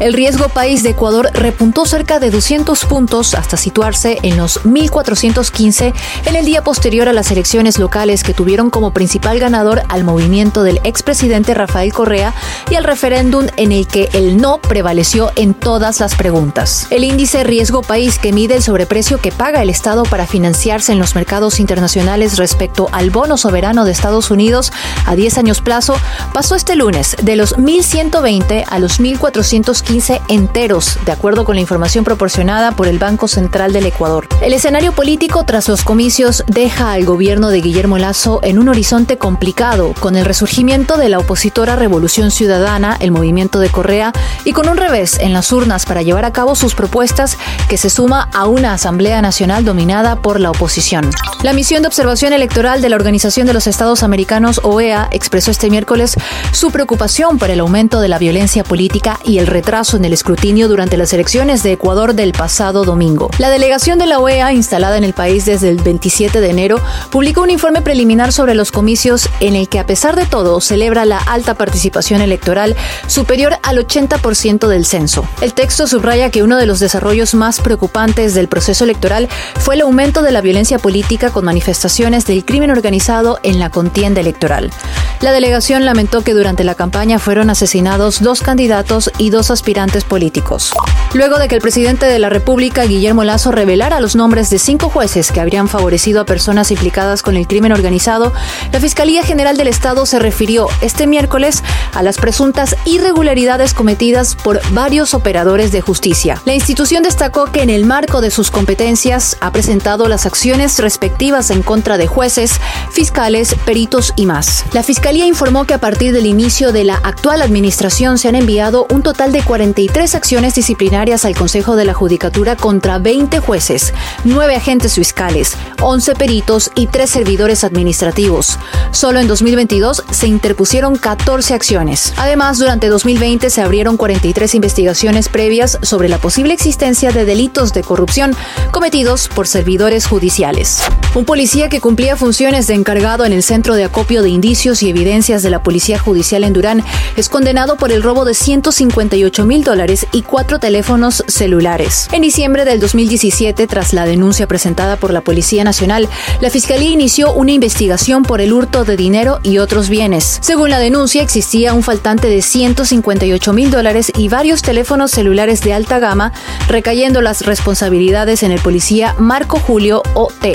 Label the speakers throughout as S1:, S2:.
S1: El riesgo país de Ecuador repuntó cerca de 200 puntos hasta situarse en los 1415 en el día posterior a las elecciones locales que tuvieron como principal ganador al movimiento del expresidente Rafael Correa y al referéndum en el que el no prevaleció en todas las preguntas. El índice riesgo país que mide el sobreprecio que paga el Estado para financiarse en los mercados internacionales respecto al bono soberano de Estados Unidos a 10 años plazo pasó este lunes de los 1.120 a los 1.415 enteros, de acuerdo con la información proporcionada por el Banco Central del Ecuador. El escenario político tras los comicios deja al gobierno de Guillermo Lazo en un horizonte complicado, con el resurgimiento de la opositora Revolución Ciudadana, el movimiento de Correa, y con un revés en las urnas para llevar a cabo sus propuestas que se suma a una Asamblea Nacional dominada por la oposición. La misión de observación electoral de la Organización de los Estados Americanos, OEA, expresó este miércoles su preocupación por el aumento de la violencia política y el retraso en el escrutinio durante las elecciones de Ecuador del pasado domingo. La delegación de la OEA, instalada en el país desde el 27 de enero, publicó un informe preliminar sobre los comicios en el que, a pesar de todo, celebra la alta participación electoral superior al 80% del censo. El texto subraya que uno de los desarrollos más preocupantes del proceso electoral fue el aumento de la violencia política con manifestaciones del crimen organizado en la contienda electoral. La delegación lamentó que durante la campaña fueron asesinados dos candidatos y dos aspirantes políticos. Luego de que el presidente de la República, Guillermo Lazo, revelara los nombres de cinco jueces que habrían favorecido a personas implicadas con el crimen organizado, la Fiscalía General del Estado se refirió este miércoles a las presuntas irregularidades cometidas por varios operadores de justicia. La institución destacó que en el marco de sus competencias ha presentado las acciones respectivas en contra de jueces, fiscales, peritos y más. La Fiscalía informó que a partir del inicio de la actual administración se han enviado un total de 43 acciones disciplinarias al Consejo de la Judicatura contra 20 jueces, 9 agentes fiscales, 11 peritos y 3 servidores administrativos. Solo en 2022 se interpusieron 14 acciones. Además, durante 2020 se abrieron 43 investigaciones previas sobre la posible existencia de delitos de corrupción cometidos por servidores judiciales. Un policía que cumplía funciones de encargado en el Centro de Acopio de Indicios y Evidencias de la Policía Judicial en Durán es condenado por el robo de 158 mil dólares y cuatro teléfonos celulares. En diciembre del 2017, tras la denuncia presentada por la Policía Nacional, la Fiscalía inició una investigación por el hurto de dinero y otros bienes. Según la denuncia, existía un faltante de 158 mil dólares y varios teléfonos celulares de alta gama, recayendo las responsabilidades en el policía Marco Julio O.T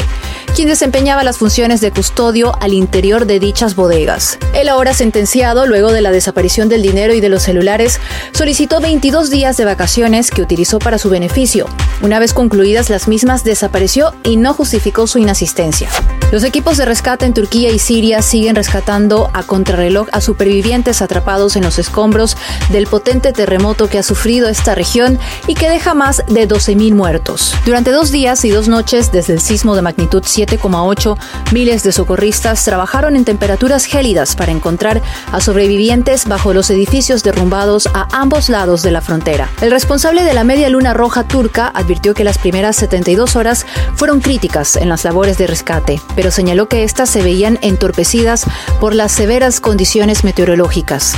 S1: quien desempeñaba las funciones de custodio al interior de dichas bodegas. El ahora sentenciado, luego de la desaparición del dinero y de los celulares, solicitó 22 días de vacaciones que utilizó para su beneficio. Una vez concluidas las mismas, desapareció y no justificó su inasistencia. Los equipos de rescate en Turquía y Siria siguen rescatando a contrarreloj a supervivientes atrapados en los escombros del potente terremoto que ha sufrido esta región y que deja más de 12.000 muertos. Durante dos días y dos noches desde el sismo de magnitud 7,8, miles de socorristas trabajaron en temperaturas gélidas para encontrar a sobrevivientes bajo los edificios derrumbados a ambos lados de la frontera. El responsable de la Media Luna Roja turca advirtió que las primeras 72 horas fueron críticas en las labores de rescate, pero señaló que éstas se veían entorpecidas por las severas condiciones meteorológicas.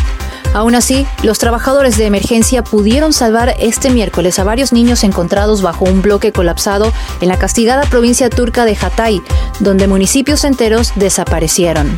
S1: Aún así, los trabajadores de emergencia pudieron salvar este miércoles a varios niños encontrados bajo un bloque colapsado en la castigada provincia turca de Hatay, donde municipios enteros desaparecieron.